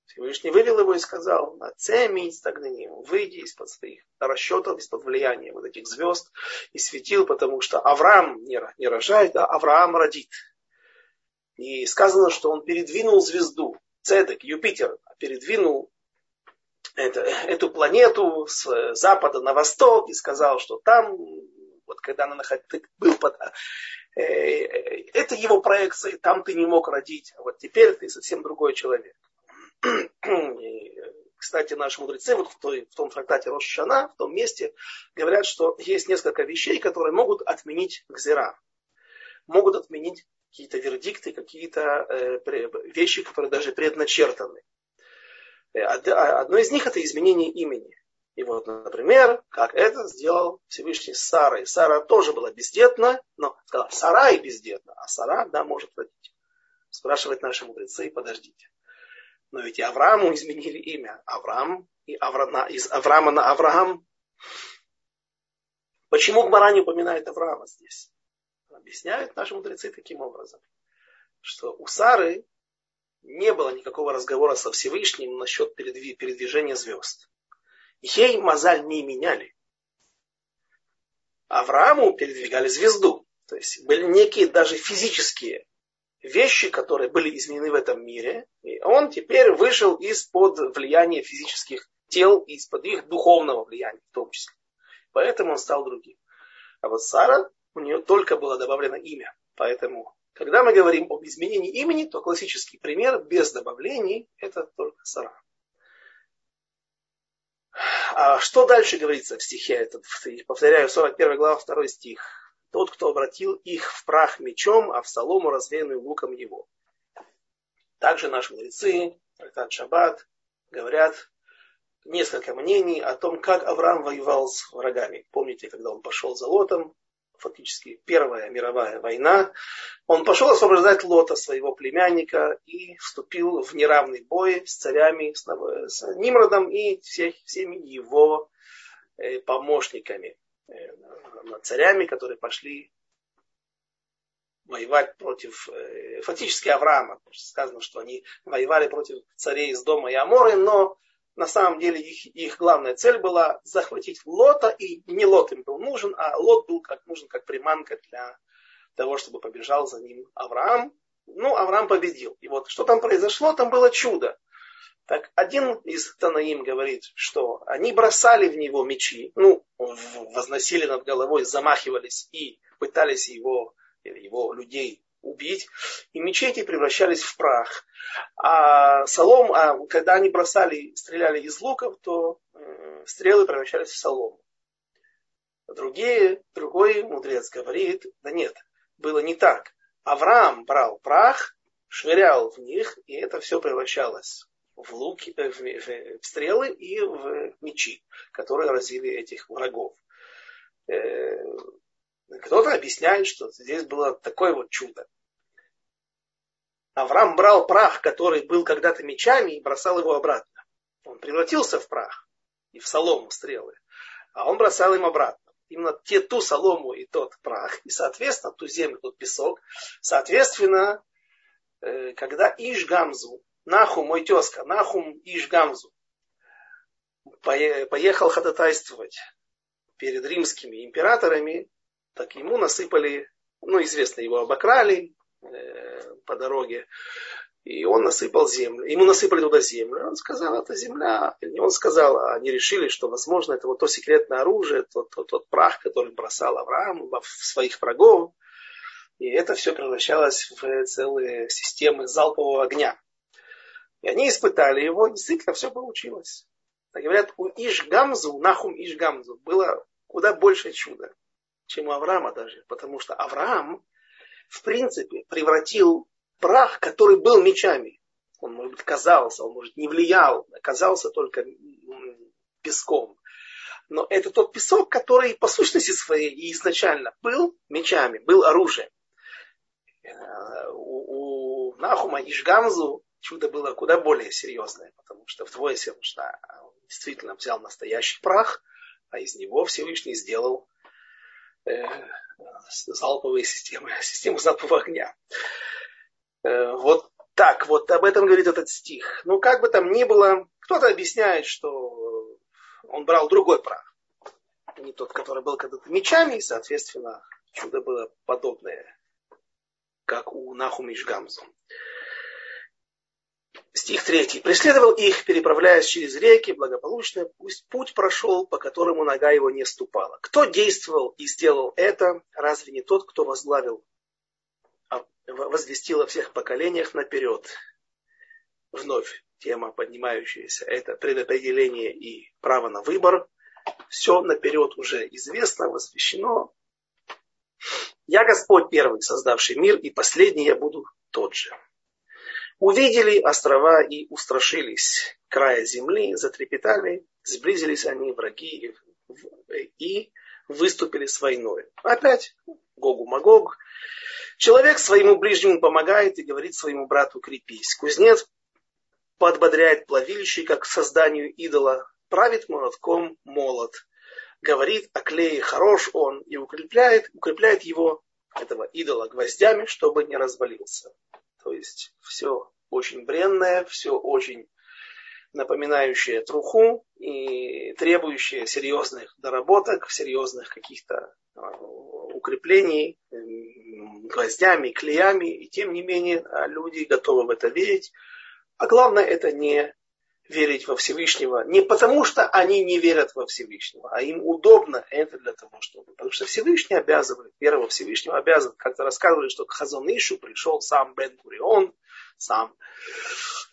Всевышний вывел его и сказал, «Нацеми стагнаним, выйди из-под своих расчетов, из-под влияния вот этих звезд и светил, потому что Авраам не, не рожает, а Авраам родит». И сказано, что он передвинул звезду, Цедек, Юпитер, передвинул это, эту планету с запада на восток и сказал, что там, вот когда она был под, э, это его проекция, там ты не мог родить, а вот теперь ты совсем другой человек. И, кстати, наши мудрецы вот в, той, в том трактате Рошана, в том месте, говорят, что есть несколько вещей, которые могут отменить гзера. Могут отменить какие-то вердикты, какие-то э, вещи, которые даже предначертаны. Э, а, одно из них это изменение имени. И вот, например, как это сделал Всевышний с Сарой. Сара тоже была бездетна, но сказала, Сара и бездетна, а Сара, да, может родить. Спрашивают наши мудрецы, подождите. Но ведь и Аврааму изменили имя. Авраам и Авра... из Авраама на Авраам. Почему Гмара не упоминает Авраама здесь? Объясняют наши мудрецы таким образом, что у Сары не было никакого разговора со Всевышним насчет передвижения звезд. Ей мозаль не меняли. Аврааму передвигали звезду. То есть были некие даже физические вещи, которые были изменены в этом мире, и он теперь вышел из-под влияния физических тел, из-под их духовного влияния в том числе. Поэтому он стал другим. А вот Сара, у нее только было добавлено имя. Поэтому, когда мы говорим об изменении имени, то классический пример без добавлений – это только Сара. А что дальше говорится в стихе? Этот, повторяю, 41 глава, 2 стих тот, кто обратил их в прах мечом, а в солому, развеянную луком его. Также наши мудрецы, трактат Шаббат, говорят несколько мнений о том, как Авраам воевал с врагами. Помните, когда он пошел за Лотом, фактически Первая мировая война, он пошел освобождать Лота, своего племянника, и вступил в неравный бой с царями, с Нимродом и всех, всеми его э, помощниками. Э, царями, которые пошли воевать против, э, фактически Авраама. Сказано, что они воевали против царей из дома и Аморы, но на самом деле их, их главная цель была захватить Лота, и не Лот им был нужен, а Лот был как нужен как приманка для того, чтобы побежал за ним Авраам. Ну, Авраам победил. И вот что там произошло, там было чудо. Так один из Танаим говорит, что они бросали в него мечи, ну, возносили над головой, замахивались и пытались его, его людей убить, и мечи эти превращались в прах. А солом, а когда они бросали, стреляли из луков, то э, стрелы превращались в солому. Другие, другой мудрец говорит, да нет, было не так. Авраам брал прах, швырял в них, и это все превращалось в луки, э, в, в, в стрелы и в мечи, которые разили этих врагов. Э, кто-то объясняет, что здесь было такое вот чудо. Авраам брал прах, который был когда-то мечами, и бросал его обратно. Он превратился в прах и в солому стрелы, а он бросал им обратно. Именно те, ту солому и тот прах, и, соответственно, ту землю, тот песок. Соответственно, э, когда Ишгамзу, Нахум, мой тезка, Нахум Ишгамзу, поехал ходатайствовать перед римскими императорами, так ему насыпали, ну, известно, его обокрали по дороге, и он насыпал землю. Ему насыпали туда землю. Он сказал, это земля. И он сказал, они решили, что, возможно, это вот то секретное оружие, тот, тот, тот прах, который бросал Авраам в своих врагов. И это все превращалось в целые системы залпового огня. И они испытали его, действительно все получилось. Так говорят, у Ишгамзу, Нахум Ишгамзу, было куда больше чуда, чем у Авраама даже. Потому что Авраам, в принципе, превратил прах, который был мечами. Он, может быть, казался, он, может, не влиял, оказался только песком. Но это тот песок, который по сущности своей изначально был мечами, был оружием. Э, у, у Нахума Ишгамзу чудо было куда более серьезное, потому что вдвое Всевышний действительно взял настоящий прах, а из него Всевышний сделал залповые системы, систему залпового огня. Э, вот так, вот об этом говорит этот стих. Ну, как бы там ни было, кто-то объясняет, что он брал другой прах. Не тот, который был когда-то мечами, и, соответственно, чудо было подобное, как у Нахумиш Гамзу. Стих 3. «Преследовал их, переправляясь через реки, благополучно, пусть путь прошел, по которому нога его не ступала. Кто действовал и сделал это, разве не тот, кто возглавил, а, возвестил о всех поколениях наперед?» Вновь тема поднимающаяся, это предопределение и право на выбор. Все наперед уже известно, возвещено. Я Господь первый, создавший мир, и последний я буду тот же. Увидели острова и устрашились края земли, затрепетали, сблизились они враги и выступили с войной. Опять Гогу Магог. Человек своему ближнему помогает и говорит своему брату крепись. Кузнец подбодряет плавильщика как созданию идола, правит молотком молот, говорит о клее хорош он и укрепляет, укрепляет его, этого идола, гвоздями, чтобы не развалился. То есть все очень бренное, все очень напоминающее труху и требующее серьезных доработок, серьезных каких-то а, укреплений гвоздями, клеями, и тем не менее а, люди готовы в это верить. А главное это не верить во Всевышнего не потому, что они не верят во Всевышнего, а им удобно это для того, чтобы... Потому что Всевышний обязывает, вера во Всевышнего обязывает. Как-то рассказывали, что к Хазонишу пришел сам Бен Курион, сам.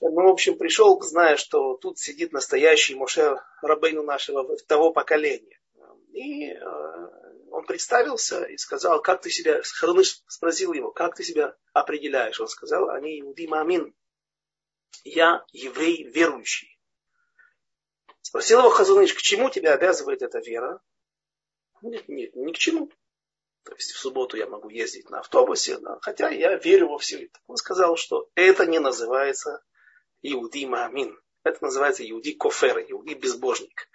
Ну, в общем, пришел, зная, что тут сидит настоящий Моше Рабейну нашего того поколения. И э, он представился и сказал, как ты себя, Хазоныш спросил его, как ты себя определяешь? Он сказал, они иуди мамин, я еврей верующий. Спросил его Хазуныч, к чему тебя обязывает эта вера? Нет, нет, ни к чему. То есть в субботу я могу ездить на автобусе, да, хотя я верю во все это. Он сказал, что это не называется Иуди Маамин. Это называется Иуди Кофер, Иуди безбожник.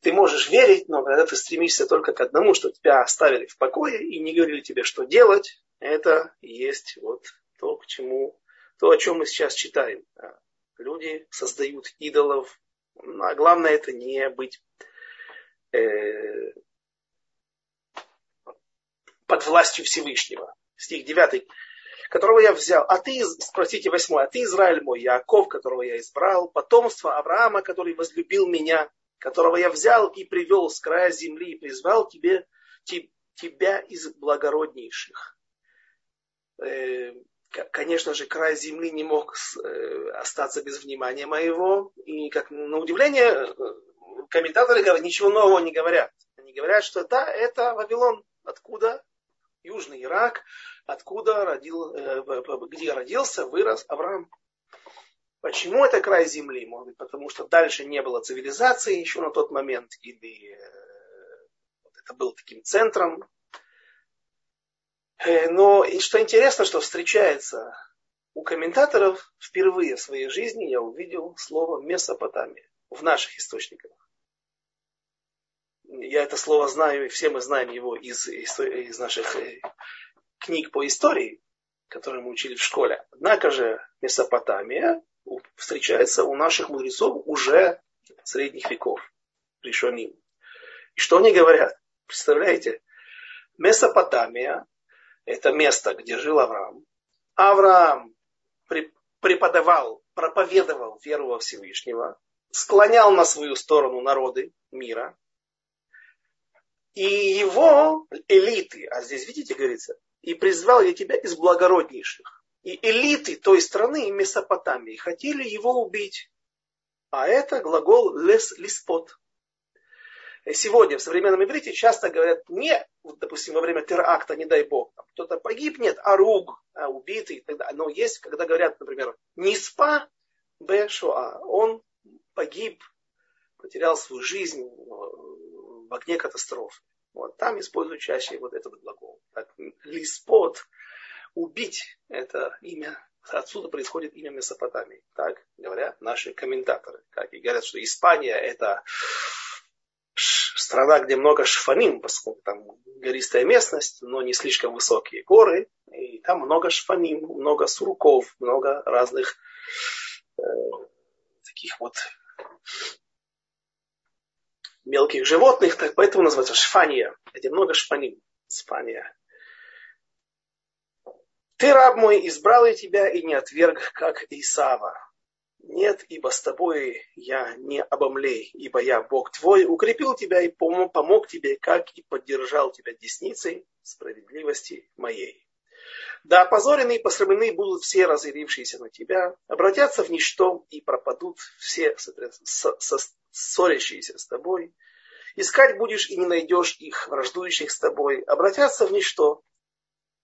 Ты можешь верить, но когда ты стремишься только к одному, что тебя оставили в покое и не говорили тебе, что делать, это есть вот то, к чему то, о чем мы сейчас читаем. Люди создают идолов, а главное это не быть э, под властью Всевышнего. Стих 9 которого я взял, а ты, спросите восьмой, а ты Израиль мой, Яков, которого я избрал, потомство Авраама, который возлюбил меня, которого я взял и привел с края земли и призвал тебе, тебя из благороднейших. Э, конечно же, край земли не мог э, остаться без внимания моего. И, как на удивление, э, комментаторы говорят, ничего нового не говорят. Они говорят, что да, это Вавилон. Откуда? Южный Ирак. Откуда родил, э, где родился, вырос Авраам. Почему это край земли? Может быть, потому что дальше не было цивилизации еще на тот момент, или это был таким центром но и что интересно, что встречается у комментаторов впервые в своей жизни я увидел слово Месопотамия в наших источниках. Я это слово знаю, и все мы знаем его из, из наших э, книг по истории, которые мы учили в школе. Однако же Месопотамия встречается у наших мудрецов уже средних веков, решеним. И что они говорят? Представляете, Месопотамия это место, где жил Авраам. Авраам преподавал, проповедовал веру во Всевышнего, склонял на свою сторону народы мира. И его элиты, а здесь, видите, говорится, и призвал я тебя из благороднейших. И элиты той страны, Месопотамии, хотели его убить. А это глагол лес лиспот. Сегодня в современном иврите часто говорят не, допустим, во время теракта, не дай бог, кто-то погиб, нет, а руг, а убитый и так далее. Но есть, когда говорят, например, не спа, б, шоа, он погиб, потерял свою жизнь в огне катастрофы. Вот там используют чаще вот этот глагол. Так, лиспот, убить, это имя, отсюда происходит имя Месопотамии. Так говорят наши комментаторы. Как и говорят, что Испания это страна, где много шфаним, поскольку там гористая местность, но не слишком высокие горы, и там много шфаним, много сурков, много разных э, таких вот мелких животных, так поэтому называется шфания, где много шфаним, Испания. Ты, раб мой, избрал я тебя и не отверг, как Исава. Нет, ибо с тобой я не обомлей, ибо я Бог твой, укрепил тебя и помог тебе, как и поддержал тебя десницей справедливости моей. Да опозорены и посрамлены будут все разъярившиеся на тебя, обратятся в ничто и пропадут все ссорящиеся с тобой. Искать будешь и не найдешь их, враждующих с тобой, обратятся в ничто,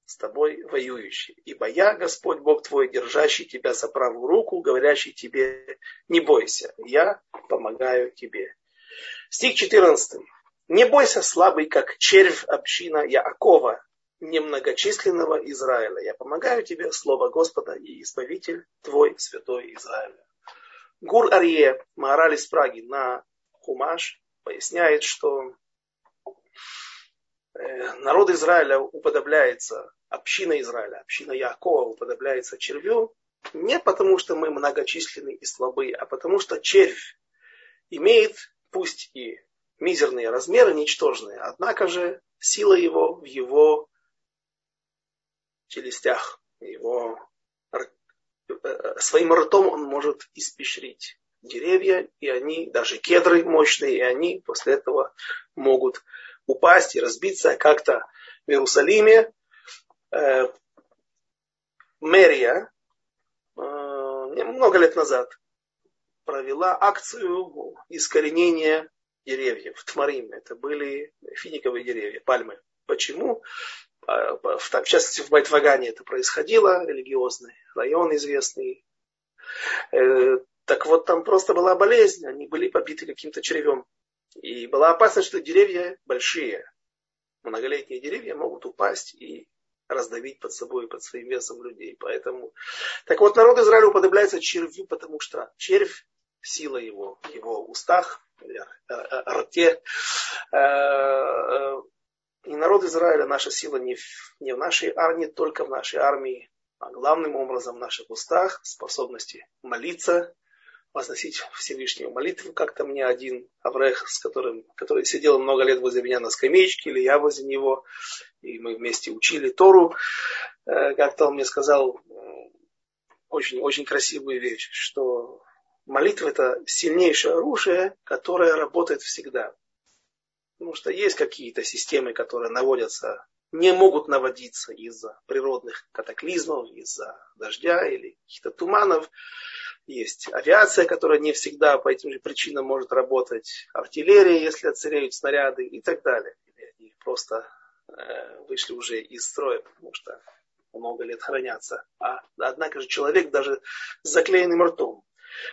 с тобой воюющий. Ибо я, Господь Бог твой, держащий тебя за правую руку, говорящий тебе, не бойся, я помогаю тебе. Стих 14. Не бойся, слабый, как червь община Яакова, немногочисленного Израиля. Я помогаю тебе, слово Господа и Избавитель твой, святой Израиля. Гур Арье, Маораль Праги на Хумаш, поясняет, что народ Израиля уподобляется община Израиля, община Якова уподобляется червю, не потому что мы многочисленны и слабы, а потому что червь имеет, пусть и мизерные размеры, ничтожные, однако же сила его в его челюстях, его э, своим ртом он может испещрить деревья, и они, даже кедры мощные, и они после этого могут упасть и разбиться как-то в Иерусалиме э, мэрия э, много лет назад провела акцию искоренения деревьев, тмарим. Это были финиковые деревья, пальмы. Почему? А, в, частности, в Байтвагане это происходило, религиозный район известный. Э, так вот, там просто была болезнь, они были побиты каким-то червем. И была опасность, что деревья большие, многолетние деревья могут упасть и раздавить под собой, под своим весом людей. Поэтому, так вот, народ Израиля уподобляется червю, потому что червь, сила его, его устах, э, э, рте, э, и народ Израиля, наша сила не в, не в нашей армии, только в нашей армии, а главным образом в наших устах, способности молиться, возносить Всевышнему молитву, как-то мне один Аврех, с которым, который сидел много лет возле меня на скамеечке, или я возле него, и мы вместе учили Тору, э, как-то он мне сказал очень, очень красивую вещь, что молитва это сильнейшее оружие, которое работает всегда. Потому что есть какие-то системы, которые наводятся, не могут наводиться из-за природных катаклизмов, из-за дождя или каких-то туманов. Есть авиация, которая не всегда по этим же причинам может работать, артиллерия, если отцереют снаряды и так далее. Или они просто э, вышли уже из строя, потому что много лет хранятся. А, однако же человек даже с заклеенным ртом,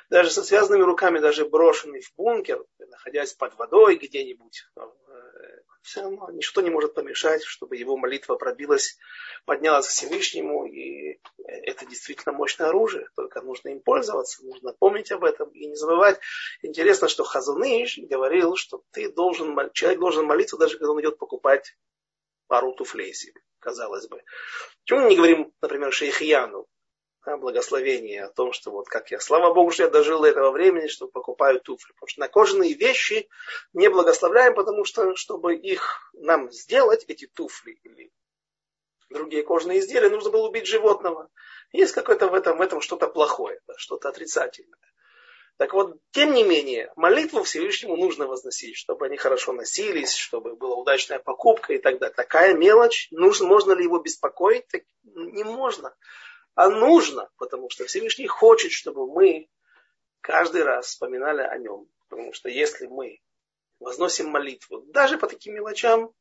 даже со связанными руками, даже брошенный в бункер, находясь под водой где-нибудь, все равно ничто не может помешать, чтобы его молитва пробилась, поднялась к Всевышнему, и это действительно мощное оружие, только нужно им пользоваться, нужно помнить об этом и не забывать. Интересно, что Хазуныш говорил, что ты должен, человек должен молиться, даже когда он идет покупать пару туфлей себе, казалось бы. Почему мы не говорим, например, Шейхияну, да, благословение о том, что вот как я, слава Богу, что я дожил до этого времени, что покупаю туфли. Потому что на кожаные вещи не благословляем, потому что, чтобы их нам сделать, эти туфли или другие кожаные изделия, нужно было убить животного. Есть какое-то в этом, в этом что-то плохое, да, что-то отрицательное. Так вот, тем не менее, молитву Всевышнему нужно возносить, чтобы они хорошо носились, чтобы была удачная покупка и так далее. Такая мелочь, нужно, можно ли его беспокоить? Так не можно а нужно, потому что Всевышний хочет, чтобы мы каждый раз вспоминали о нем. Потому что если мы возносим молитву. Даже по таким мелочам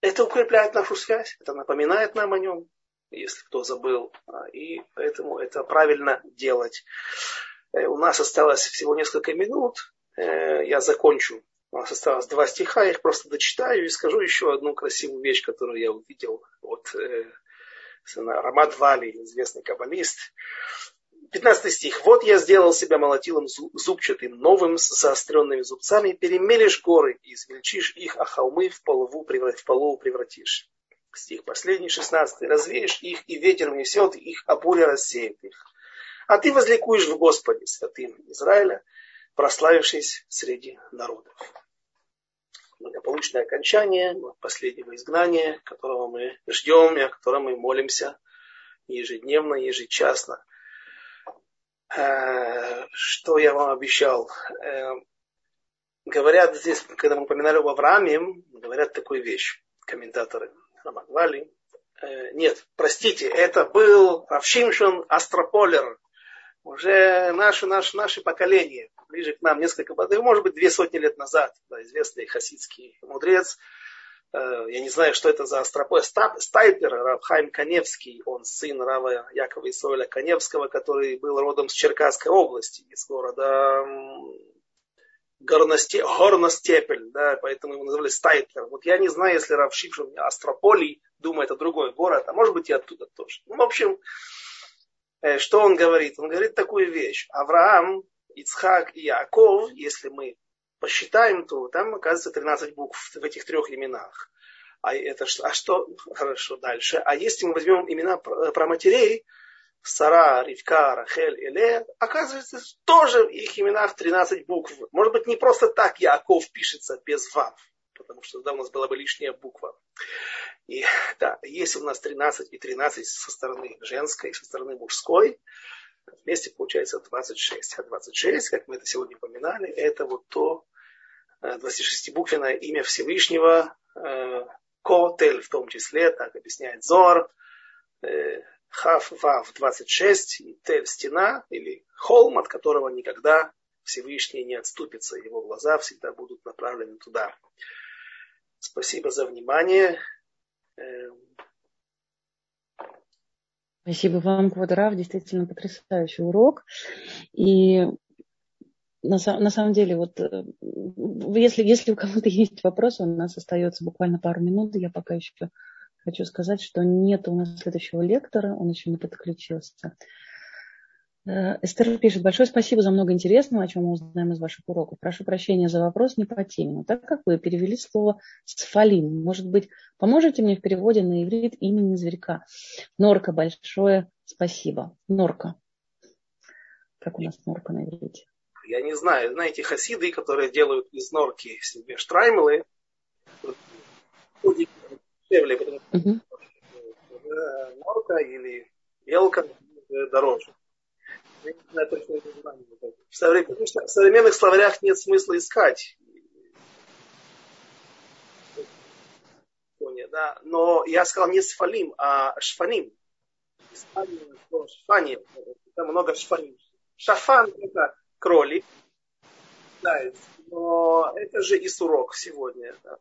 это укрепляет нашу связь, это напоминает нам о нем, если кто забыл. А, и поэтому это правильно делать. Э, у нас осталось всего несколько минут. Э, я закончу. У нас осталось два стиха, я их просто дочитаю и скажу еще одну красивую вещь, которую я увидел от Рамад Вали, известный каббалист. 15 стих. «Вот я сделал себя молотилом зубчатым, новым, с заостренными зубцами, перемелешь горы и измельчишь их, а холмы в полову, в полову превратишь». Стих последний, 16. «Развеешь их, и ветер внесет их, а буря рассеет их. А ты возликуешь в Господе, святым Израиля, прославившись среди народов». Благополучное окончание последнего изгнания, которого мы ждем и о котором мы молимся ежедневно, ежечасно – Э, что я вам обещал? Э, говорят здесь, когда мы упоминали об Аврааме, говорят такую вещь, комментаторы Рамагвали. Э, нет, простите, это был Равшимшин Астрополер, уже наше, наше, наше поколение, ближе к нам несколько, может быть, две сотни лет назад, да, известный хасидский мудрец, Э, я не знаю, что это за астропой, Стайпер, Рабхайм Каневский, он сын Рава Якова Исоэля Каневского, который был родом с Черкасской области, из города Горносте, Горностепель, да, поэтому его называли Стайпер. Вот я не знаю, если Рав Шипшин Астрополий думает о другой город, а может быть и оттуда тоже. Ну, в общем, э, что он говорит? Он говорит такую вещь. Авраам, Ицхак и Яков, если мы посчитаем, то там оказывается 13 букв в этих трех именах. А, это, а что? Хорошо, дальше. А если мы возьмем имена про матерей, Сара, Ривка, Рахель, Эле, оказывается, тоже в их именах 13 букв. Может быть, не просто так Яков пишется без вав, потому что тогда у нас была бы лишняя буква. И да, если у нас 13 и 13 со стороны женской со стороны мужской, вместе получается 26. А 26, как мы это сегодня упоминали, это вот то 26-буквенное имя Всевышнего, э, Котель в том числе, так объясняет Зор, э, Хав Вав 26, и Тель стена или холм, от которого никогда Всевышний не отступится, его глаза всегда будут направлены туда. Спасибо за внимание. Спасибо вам, Квадрав, действительно потрясающий урок. И на, на самом деле, вот э, если, если у кого-то есть вопросы, у нас остается буквально пару минут. Я пока еще хочу сказать, что нет у нас следующего лектора, он еще не подключился. Э, Эстер пишет, большое спасибо за много интересного, о чем мы узнаем из ваших уроков. Прошу прощения за вопрос не по теме, но так как вы перевели слово «сфалин», может быть, поможете мне в переводе на иврит имени зверька? Норка, большое спасибо. Норка. Как у нас норка на иврите? Я не знаю, знаете, хасиды, которые делают из норки себе штраймлы, дешевле, потому что норка или белка дороже. Я не. В, современ... в современных словарях нет смысла искать. Да? Но я сказал не сфалим, а шфаним. Шфаним. Там много шфаним. Шафан это кролик, да, но это же и сурок сегодня. Да.